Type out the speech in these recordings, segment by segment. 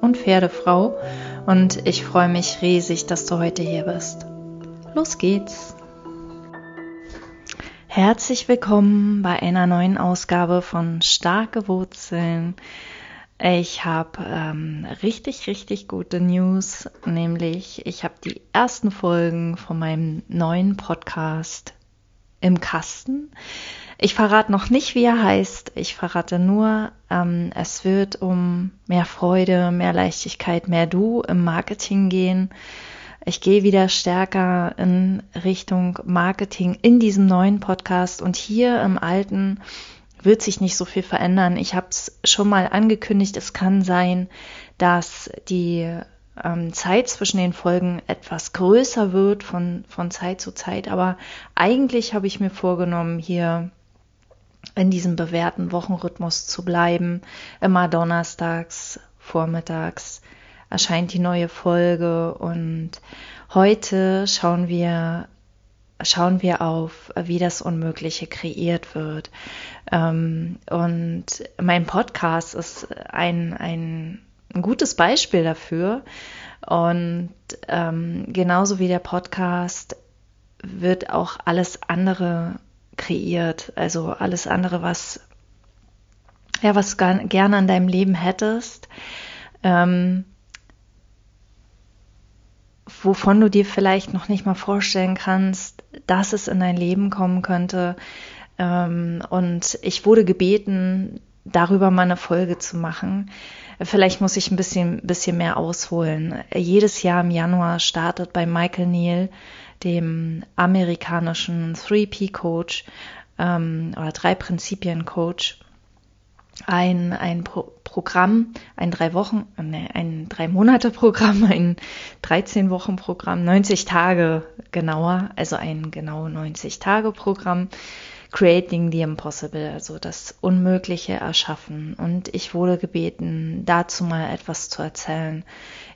und Pferdefrau und ich freue mich riesig, dass du heute hier bist. Los geht's! Herzlich willkommen bei einer neuen Ausgabe von Starke Wurzeln. Ich habe ähm, richtig, richtig gute News, nämlich ich habe die ersten Folgen von meinem neuen Podcast im Kasten. Ich verrate noch nicht, wie er heißt. Ich verrate nur, ähm, es wird um mehr Freude, mehr Leichtigkeit, mehr Du im Marketing gehen. Ich gehe wieder stärker in Richtung Marketing in diesem neuen Podcast und hier im alten wird sich nicht so viel verändern. Ich habe es schon mal angekündigt, es kann sein, dass die ähm, Zeit zwischen den Folgen etwas größer wird von, von Zeit zu Zeit, aber eigentlich habe ich mir vorgenommen, hier in diesem bewährten Wochenrhythmus zu bleiben. Immer donnerstags, vormittags erscheint die neue Folge und heute schauen wir schauen wir auf, wie das Unmögliche kreiert wird. Ähm, und mein Podcast ist ein, ein, gutes Beispiel dafür. Und ähm, genauso wie der Podcast wird auch alles andere kreiert. Also alles andere, was ja, was gerne an deinem Leben hättest, ähm, wovon du dir vielleicht noch nicht mal vorstellen kannst, dass es in dein Leben kommen könnte. Ähm, und ich wurde gebeten, darüber mal eine Folge zu machen. Vielleicht muss ich ein bisschen, bisschen mehr ausholen. Jedes Jahr im Januar startet bei Michael Neal dem amerikanischen 3P-Coach ähm, oder drei Prinzipien-Coach ein, ein Pro Programm, ein drei Wochen, nee, ein drei Monate Programm, ein 13 Wochen Programm, 90 Tage genauer, also ein genau 90 Tage Programm, Creating the Impossible, also das Unmögliche erschaffen. Und ich wurde gebeten, dazu mal etwas zu erzählen.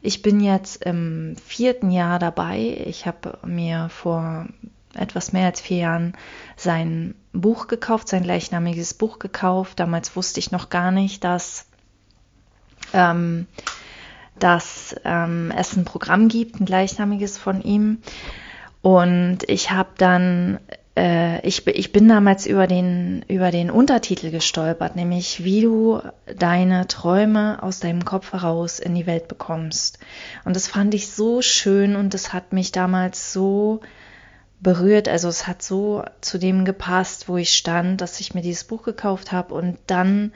Ich bin jetzt im vierten Jahr dabei. Ich habe mir vor etwas mehr als vier Jahren sein Buch gekauft, sein gleichnamiges Buch gekauft. Damals wusste ich noch gar nicht, dass, ähm, dass ähm, es ein Programm gibt, ein gleichnamiges von ihm. Und ich habe dann ich, ich bin damals über den, über den Untertitel gestolpert, nämlich wie du deine Träume aus deinem Kopf heraus in die Welt bekommst. Und das fand ich so schön und das hat mich damals so berührt. Also es hat so zu dem gepasst, wo ich stand, dass ich mir dieses Buch gekauft habe und dann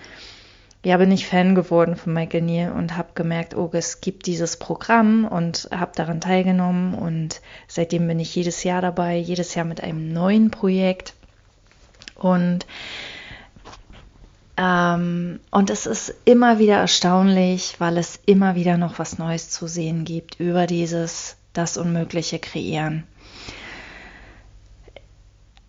ja, bin ich Fan geworden von Michael Neal und habe gemerkt, oh, es gibt dieses Programm und habe daran teilgenommen und seitdem bin ich jedes Jahr dabei, jedes Jahr mit einem neuen Projekt und ähm, und es ist immer wieder erstaunlich, weil es immer wieder noch was Neues zu sehen gibt über dieses das Unmögliche kreieren.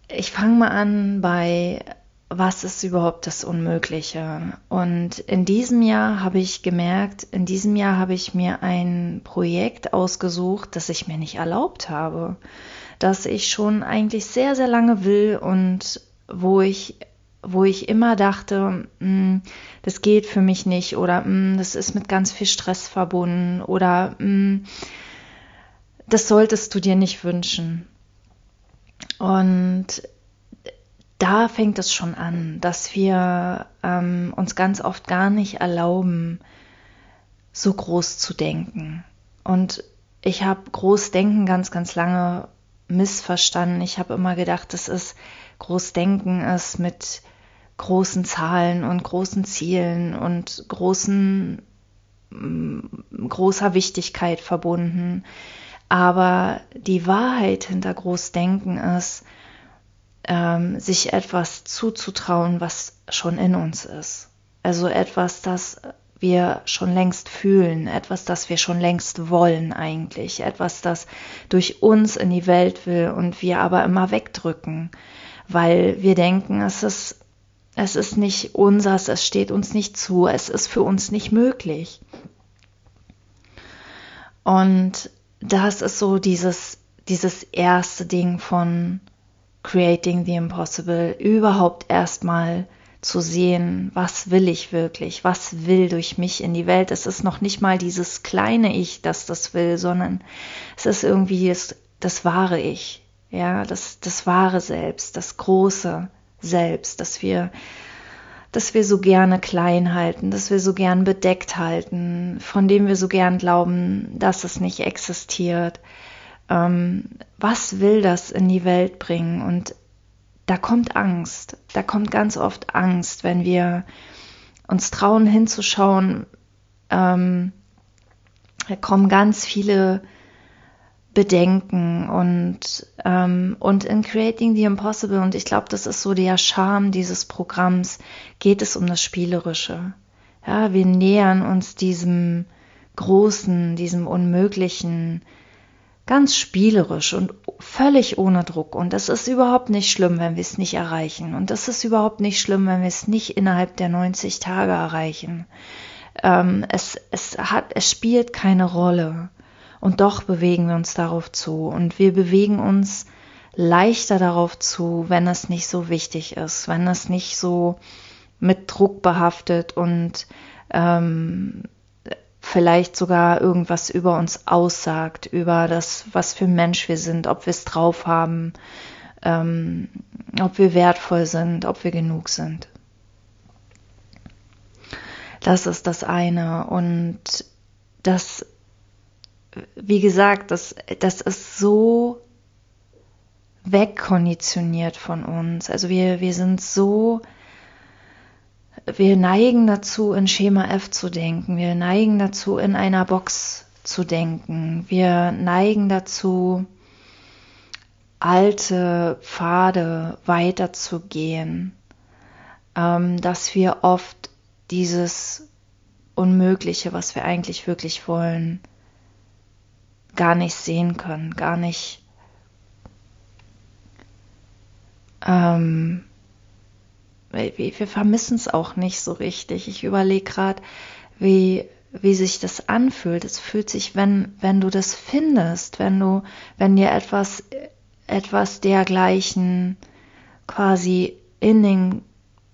Ich fange mal an bei was ist überhaupt das Unmögliche? Und in diesem Jahr habe ich gemerkt, in diesem Jahr habe ich mir ein Projekt ausgesucht, das ich mir nicht erlaubt habe, das ich schon eigentlich sehr, sehr lange will und wo ich wo ich immer dachte, hm, das geht für mich nicht oder hm, das ist mit ganz viel Stress verbunden oder hm, das solltest du dir nicht wünschen. Und da fängt es schon an, dass wir ähm, uns ganz oft gar nicht erlauben, so groß zu denken. Und ich habe Großdenken ganz, ganz lange missverstanden. Ich habe immer gedacht, das ist Großdenken ist mit großen Zahlen und großen Zielen und großen mm, großer Wichtigkeit verbunden. Aber die Wahrheit hinter Großdenken ist, ähm, sich etwas zuzutrauen, was schon in uns ist. Also etwas, das wir schon längst fühlen, etwas, das wir schon längst wollen eigentlich, etwas, das durch uns in die Welt will und wir aber immer wegdrücken, weil wir denken, es ist, es ist nicht unseres, es steht uns nicht zu, es ist für uns nicht möglich. Und das ist so dieses, dieses erste Ding von Creating the Impossible, überhaupt erstmal zu sehen, was will ich wirklich, was will durch mich in die Welt. Es ist noch nicht mal dieses kleine Ich, das das will, sondern es ist irgendwie das, das wahre Ich, ja, das, das wahre Selbst, das große Selbst, dass wir, dass wir so gerne klein halten, dass wir so gern bedeckt halten, von dem wir so gern glauben, dass es nicht existiert. Ähm, was will das in die Welt bringen? Und da kommt Angst. Da kommt ganz oft Angst, wenn wir uns trauen hinzuschauen. Ähm, da kommen ganz viele Bedenken und, ähm, und in Creating the Impossible, und ich glaube, das ist so der Charme dieses Programms, geht es um das Spielerische. Ja, wir nähern uns diesem Großen, diesem Unmöglichen, ganz spielerisch und völlig ohne Druck. Und das ist überhaupt nicht schlimm, wenn wir es nicht erreichen. Und das ist überhaupt nicht schlimm, wenn wir es nicht innerhalb der 90 Tage erreichen. Ähm, es, es, hat, es spielt keine Rolle. Und doch bewegen wir uns darauf zu. Und wir bewegen uns leichter darauf zu, wenn es nicht so wichtig ist, wenn es nicht so mit Druck behaftet und ähm, vielleicht sogar irgendwas über uns aussagt, über das, was für ein Mensch wir sind, ob wir es drauf haben, ähm, ob wir wertvoll sind, ob wir genug sind. Das ist das eine. Und das, wie gesagt, das, das ist so wegkonditioniert von uns. Also wir, wir sind so wir neigen dazu, in Schema F zu denken. Wir neigen dazu, in einer Box zu denken. Wir neigen dazu, alte Pfade weiterzugehen, ähm, dass wir oft dieses Unmögliche, was wir eigentlich wirklich wollen, gar nicht sehen können, gar nicht ähm, wir vermissen es auch nicht so richtig. Ich überlege gerade, wie, wie sich das anfühlt. Es fühlt sich, wenn, wenn du das findest, wenn du, wenn dir etwas, etwas dergleichen quasi in den,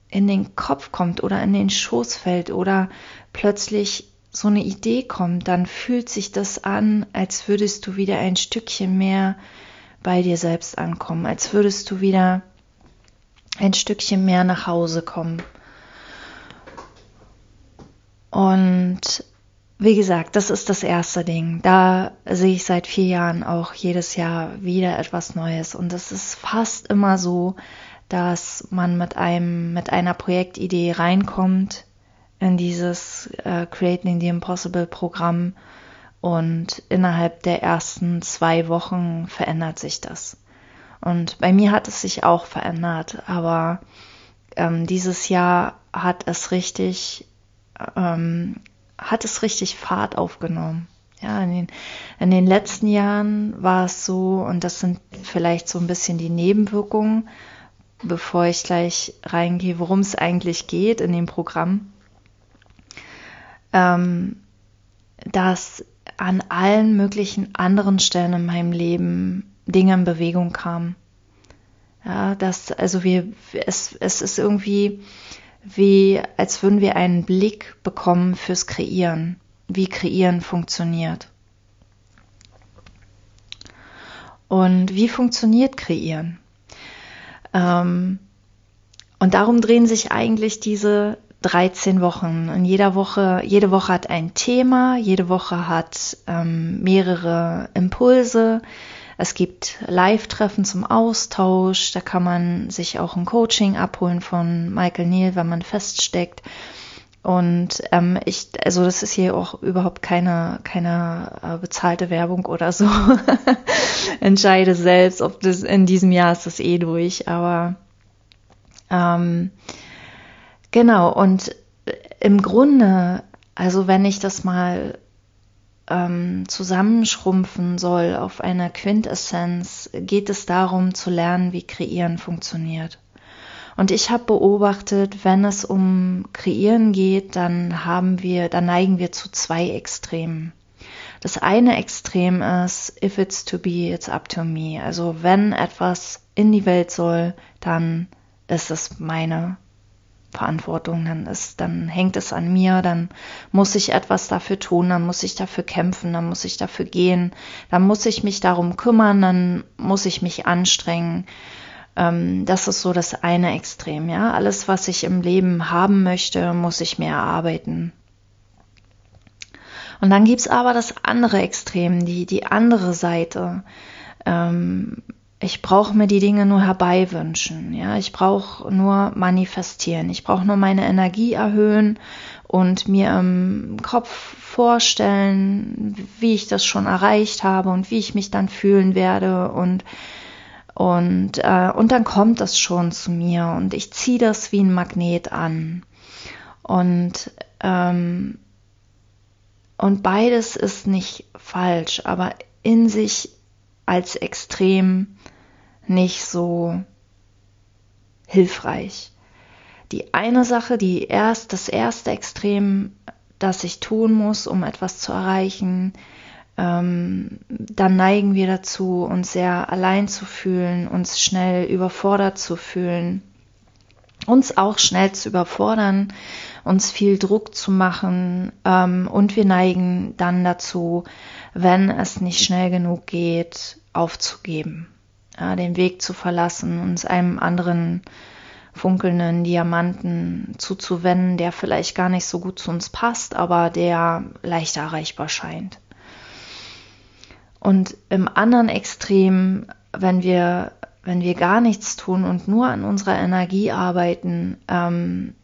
in den Kopf kommt oder in den Schoß fällt oder plötzlich so eine Idee kommt, dann fühlt sich das an, als würdest du wieder ein Stückchen mehr bei dir selbst ankommen, als würdest du wieder ein Stückchen mehr nach Hause kommen. Und wie gesagt, das ist das erste Ding. Da sehe ich seit vier Jahren auch jedes Jahr wieder etwas Neues. Und es ist fast immer so, dass man mit einem, mit einer Projektidee reinkommt in dieses äh, Creating the Impossible Programm und innerhalb der ersten zwei Wochen verändert sich das. Und bei mir hat es sich auch verändert, aber ähm, dieses Jahr hat es richtig, ähm, hat es richtig Fahrt aufgenommen. Ja, in den, in den letzten Jahren war es so, und das sind vielleicht so ein bisschen die Nebenwirkungen, bevor ich gleich reingehe, worum es eigentlich geht in dem Programm, ähm, dass an allen möglichen anderen Stellen in meinem Leben Dinge in Bewegung kamen. Ja, das, also wir, es, es ist irgendwie wie, als würden wir einen Blick bekommen fürs Kreieren, wie Kreieren funktioniert. Und wie funktioniert Kreieren? Ähm, und darum drehen sich eigentlich diese 13 Wochen. In jeder Woche, jede Woche hat ein Thema, jede Woche hat ähm, mehrere Impulse, es gibt Live-Treffen zum Austausch, da kann man sich auch ein Coaching abholen von Michael Neal, wenn man feststeckt. Und ähm, ich, also das ist hier auch überhaupt keine, keine äh, bezahlte Werbung oder so. Entscheide selbst, ob das in diesem Jahr ist das eh durch. Aber ähm, genau, und im Grunde Also wenn ich das mal ähm, zusammenschrumpfen soll auf einer Quintessenz, geht es darum zu lernen, wie Kreieren funktioniert. Und ich habe beobachtet, wenn es um Kreieren geht, dann haben wir, dann neigen wir zu zwei Extremen. Das eine Extrem ist, if it's to be, it's up to me. Also wenn etwas in die Welt soll, dann ist es meine Verantwortung, dann ist, dann hängt es an mir, dann muss ich etwas dafür tun, dann muss ich dafür kämpfen, dann muss ich dafür gehen, dann muss ich mich darum kümmern, dann muss ich mich anstrengen. Ähm, das ist so das eine Extrem, ja. Alles, was ich im Leben haben möchte, muss ich mir erarbeiten. Und dann gibt's aber das andere Extrem, die, die andere Seite. Ähm, ich brauche mir die Dinge nur herbeiwünschen, ja, ich brauche nur manifestieren, ich brauche nur meine Energie erhöhen und mir im Kopf vorstellen, wie ich das schon erreicht habe und wie ich mich dann fühlen werde und und äh, und dann kommt das schon zu mir und ich ziehe das wie ein Magnet an. Und ähm, und beides ist nicht falsch, aber in sich als extrem nicht so hilfreich. Die eine Sache, die erst, das erste Extrem, das ich tun muss, um etwas zu erreichen, ähm, dann neigen wir dazu, uns sehr allein zu fühlen, uns schnell überfordert zu fühlen, uns auch schnell zu überfordern, uns viel Druck zu machen ähm, und wir neigen dann dazu, wenn es nicht schnell genug geht, aufzugeben ja, den Weg zu verlassen, uns einem anderen funkelnden Diamanten zuzuwenden, der vielleicht gar nicht so gut zu uns passt, aber der leicht erreichbar scheint. Und im anderen Extrem, wenn wir, wenn wir gar nichts tun und nur an unserer Energie arbeiten, ähm,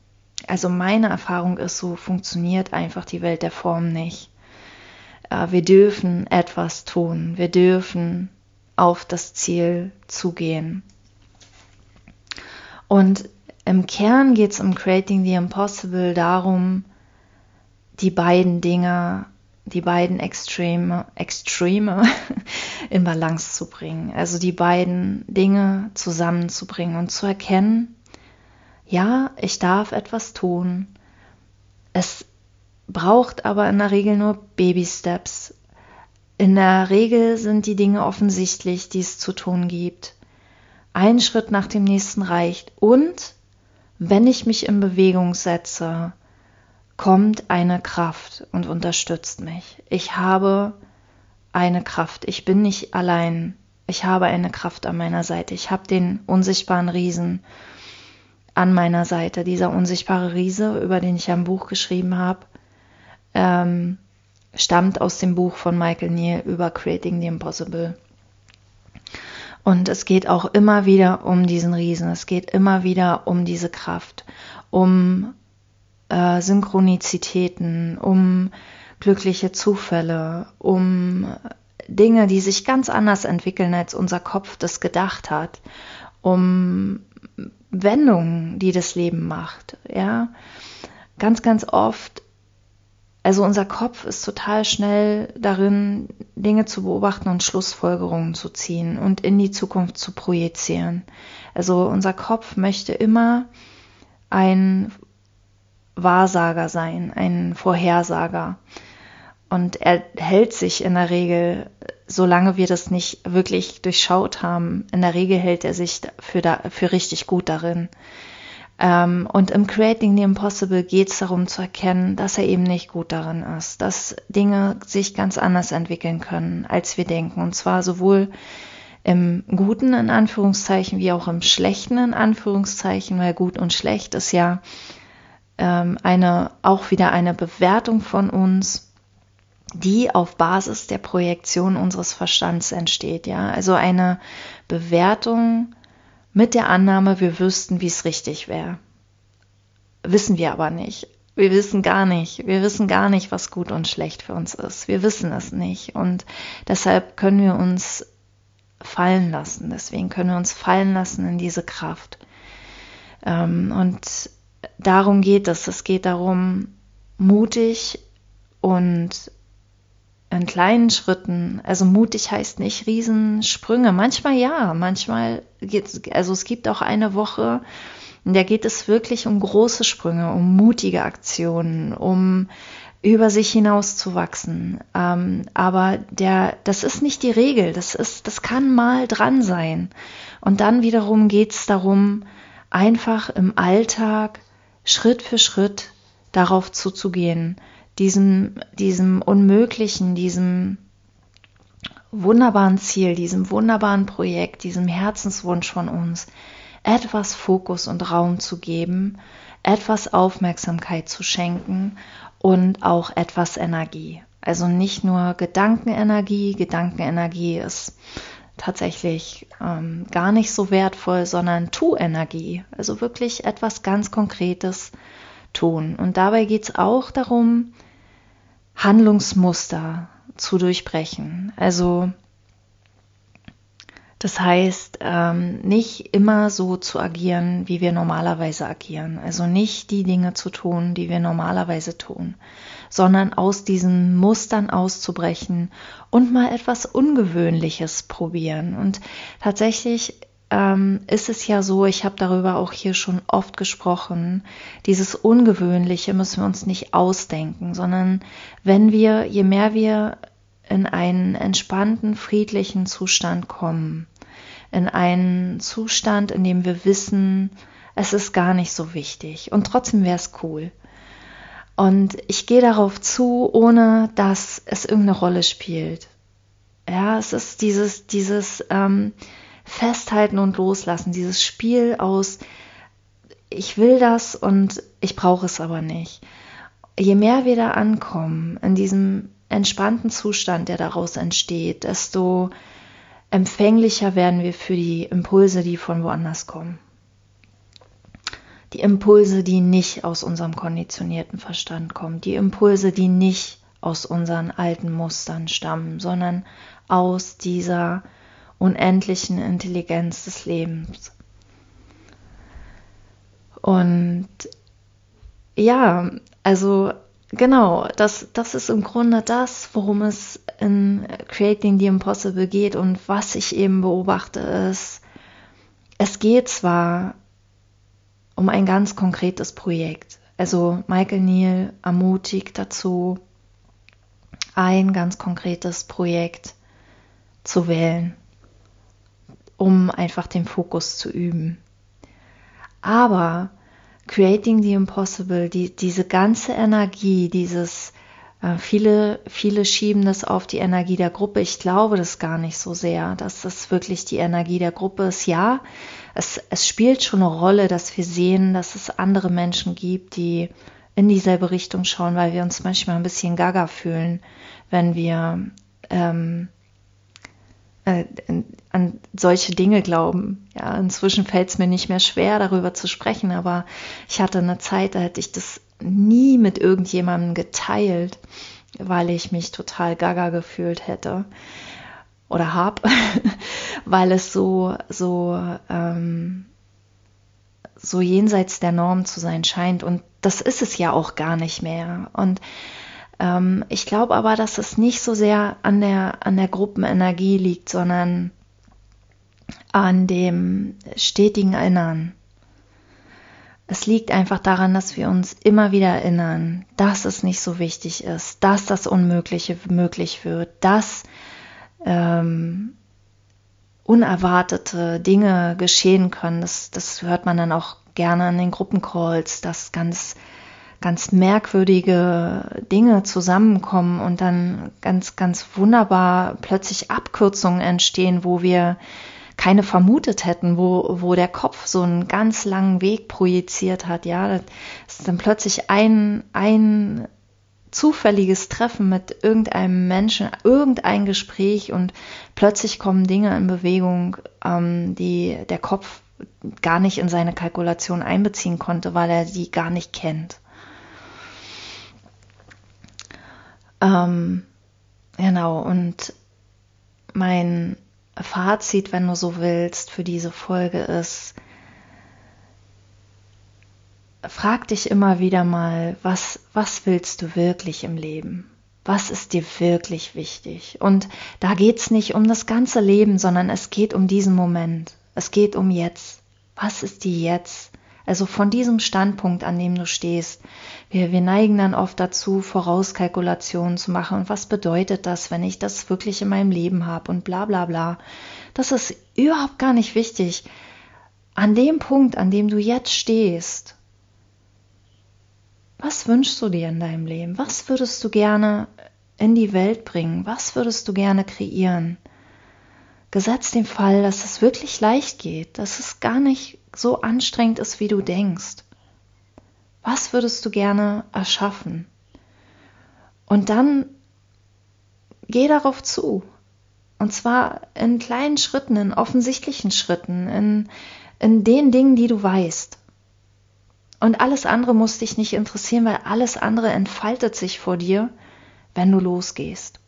also meine Erfahrung ist, so funktioniert einfach die Welt der Form nicht. Äh, wir dürfen etwas tun, wir dürfen auf das Ziel zugehen. Und im Kern geht es um Creating the Impossible darum, die beiden Dinge, die beiden Extreme, Extreme in Balance zu bringen. Also die beiden Dinge zusammenzubringen und zu erkennen, ja, ich darf etwas tun. Es braucht aber in der Regel nur Baby Steps. In der Regel sind die Dinge offensichtlich, die es zu tun gibt. Ein Schritt nach dem nächsten reicht. Und wenn ich mich in Bewegung setze, kommt eine Kraft und unterstützt mich. Ich habe eine Kraft. Ich bin nicht allein. Ich habe eine Kraft an meiner Seite. Ich habe den unsichtbaren Riesen an meiner Seite. Dieser unsichtbare Riese, über den ich ein Buch geschrieben habe, ähm, stammt aus dem Buch von Michael Neal über Creating the Impossible. Und es geht auch immer wieder um diesen Riesen. Es geht immer wieder um diese Kraft, um äh, Synchronizitäten, um glückliche Zufälle, um Dinge, die sich ganz anders entwickeln, als unser Kopf das gedacht hat, um Wendungen, die das Leben macht. Ja, ganz, ganz oft also unser Kopf ist total schnell darin, Dinge zu beobachten und Schlussfolgerungen zu ziehen und in die Zukunft zu projizieren. Also unser Kopf möchte immer ein Wahrsager sein, ein Vorhersager. Und er hält sich in der Regel, solange wir das nicht wirklich durchschaut haben, in der Regel hält er sich für, da, für richtig gut darin. Ähm, und im Creating the Impossible geht es darum zu erkennen, dass er eben nicht gut darin ist, dass Dinge sich ganz anders entwickeln können, als wir denken. Und zwar sowohl im Guten in Anführungszeichen wie auch im Schlechten in Anführungszeichen, weil gut und schlecht ist ja ähm, eine auch wieder eine Bewertung von uns, die auf Basis der Projektion unseres Verstands entsteht. Ja, also eine Bewertung mit der Annahme, wir wüssten, wie es richtig wäre. Wissen wir aber nicht. Wir wissen gar nicht. Wir wissen gar nicht, was gut und schlecht für uns ist. Wir wissen es nicht. Und deshalb können wir uns fallen lassen. Deswegen können wir uns fallen lassen in diese Kraft. Ähm, und darum geht es. Es geht darum, mutig und in kleinen Schritten, also mutig heißt nicht Riesensprünge, manchmal ja, manchmal geht's, also es gibt auch eine Woche, in der geht es wirklich um große Sprünge, um mutige Aktionen, um über sich hinaus zu wachsen. Ähm, aber der, das ist nicht die Regel. Das ist, das kann mal dran sein. Und dann wiederum geht es darum, einfach im Alltag Schritt für Schritt darauf zuzugehen, diesem, diesem Unmöglichen, diesem wunderbaren Ziel, diesem wunderbaren Projekt, diesem Herzenswunsch von uns, etwas Fokus und Raum zu geben, etwas Aufmerksamkeit zu schenken und auch etwas Energie. Also nicht nur Gedankenenergie, Gedankenenergie ist tatsächlich ähm, gar nicht so wertvoll, sondern Tu-Energie, also wirklich etwas ganz Konkretes tun. Und dabei geht es auch darum, Handlungsmuster zu durchbrechen. Also das heißt, ähm, nicht immer so zu agieren, wie wir normalerweise agieren. Also nicht die Dinge zu tun, die wir normalerweise tun, sondern aus diesen Mustern auszubrechen und mal etwas Ungewöhnliches probieren. Und tatsächlich ähm, ist es ja so, ich habe darüber auch hier schon oft gesprochen, dieses Ungewöhnliche müssen wir uns nicht ausdenken, sondern wenn wir, je mehr wir in einen entspannten, friedlichen Zustand kommen, in einen Zustand, in dem wir wissen, es ist gar nicht so wichtig und trotzdem wäre es cool. Und ich gehe darauf zu, ohne dass es irgendeine Rolle spielt. Ja, es ist dieses, dieses ähm, Festhalten und Loslassen, dieses Spiel aus, ich will das und ich brauche es aber nicht. Je mehr wir da ankommen, in diesem entspannten Zustand, der daraus entsteht, desto empfänglicher werden wir für die Impulse, die von woanders kommen. Die Impulse, die nicht aus unserem konditionierten Verstand kommen, die Impulse, die nicht aus unseren alten Mustern stammen, sondern aus dieser unendlichen Intelligenz des Lebens. Und ja, also genau, das, das ist im Grunde das, worum es in Creating the Impossible geht und was ich eben beobachte ist, es geht zwar um ein ganz konkretes Projekt. Also Michael Neal ermutigt dazu, ein ganz konkretes Projekt zu wählen, um einfach den Fokus zu üben. Aber Creating the Impossible, die, diese ganze Energie, dieses äh, viele, viele schieben das auf die Energie der Gruppe. Ich glaube das gar nicht so sehr, dass das wirklich die Energie der Gruppe ist. Ja, es, es spielt schon eine Rolle, dass wir sehen, dass es andere Menschen gibt, die in dieselbe Richtung schauen, weil wir uns manchmal ein bisschen gaga fühlen, wenn wir ähm, äh, an solche Dinge glauben. Ja, inzwischen fällt es mir nicht mehr schwer, darüber zu sprechen, aber ich hatte eine Zeit, da hätte ich das nie mit irgendjemandem geteilt, weil ich mich total gaga gefühlt hätte oder hab, weil es so so ähm, so jenseits der Norm zu sein scheint und das ist es ja auch gar nicht mehr und ähm, ich glaube aber, dass es nicht so sehr an der, an der Gruppenenergie liegt, sondern an dem stetigen Erinnern. Es liegt einfach daran, dass wir uns immer wieder erinnern, dass es nicht so wichtig ist, dass das Unmögliche möglich wird, dass ähm, unerwartete Dinge geschehen können. Das, das hört man dann auch gerne an den Gruppencalls, dass ganz ganz merkwürdige Dinge zusammenkommen und dann ganz, ganz wunderbar plötzlich Abkürzungen entstehen, wo wir keine vermutet hätten, wo, wo der Kopf so einen ganz langen Weg projiziert hat. Ja, das ist dann plötzlich ein, ein zufälliges Treffen mit irgendeinem Menschen, irgendein Gespräch und plötzlich kommen Dinge in Bewegung, ähm, die der Kopf gar nicht in seine Kalkulation einbeziehen konnte, weil er die gar nicht kennt. Ähm, genau, und mein Fazit, wenn du so willst, für diese Folge ist, frag dich immer wieder mal, was, was willst du wirklich im Leben? Was ist dir wirklich wichtig? Und da geht's nicht um das ganze Leben, sondern es geht um diesen Moment. Es geht um jetzt. Was ist dir jetzt? Also von diesem Standpunkt, an dem du stehst. Wir, wir neigen dann oft dazu, Vorauskalkulationen zu machen. Und was bedeutet das, wenn ich das wirklich in meinem Leben habe und bla bla bla. Das ist überhaupt gar nicht wichtig. An dem Punkt, an dem du jetzt stehst, was wünschst du dir in deinem Leben? Was würdest du gerne in die Welt bringen? Was würdest du gerne kreieren? Gesetzt den Fall, dass es wirklich leicht geht, dass es gar nicht so anstrengend ist, wie du denkst. Was würdest du gerne erschaffen? Und dann geh darauf zu. Und zwar in kleinen Schritten, in offensichtlichen Schritten, in, in den Dingen, die du weißt. Und alles andere muss dich nicht interessieren, weil alles andere entfaltet sich vor dir, wenn du losgehst.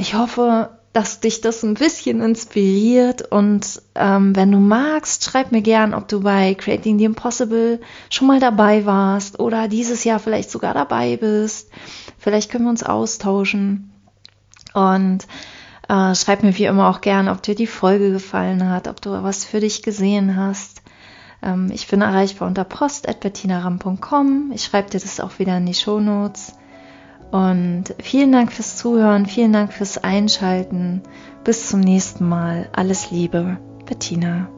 Ich hoffe, dass dich das ein bisschen inspiriert und ähm, wenn du magst, schreib mir gern, ob du bei Creating the Impossible schon mal dabei warst oder dieses Jahr vielleicht sogar dabei bist. Vielleicht können wir uns austauschen und äh, schreib mir wie immer auch gern, ob dir die Folge gefallen hat, ob du was für dich gesehen hast. Ähm, ich bin erreichbar unter post.bettinaram.com. Ich schreibe dir das auch wieder in die Show Notes. Und vielen Dank fürs Zuhören, vielen Dank fürs Einschalten. Bis zum nächsten Mal. Alles Liebe, Bettina.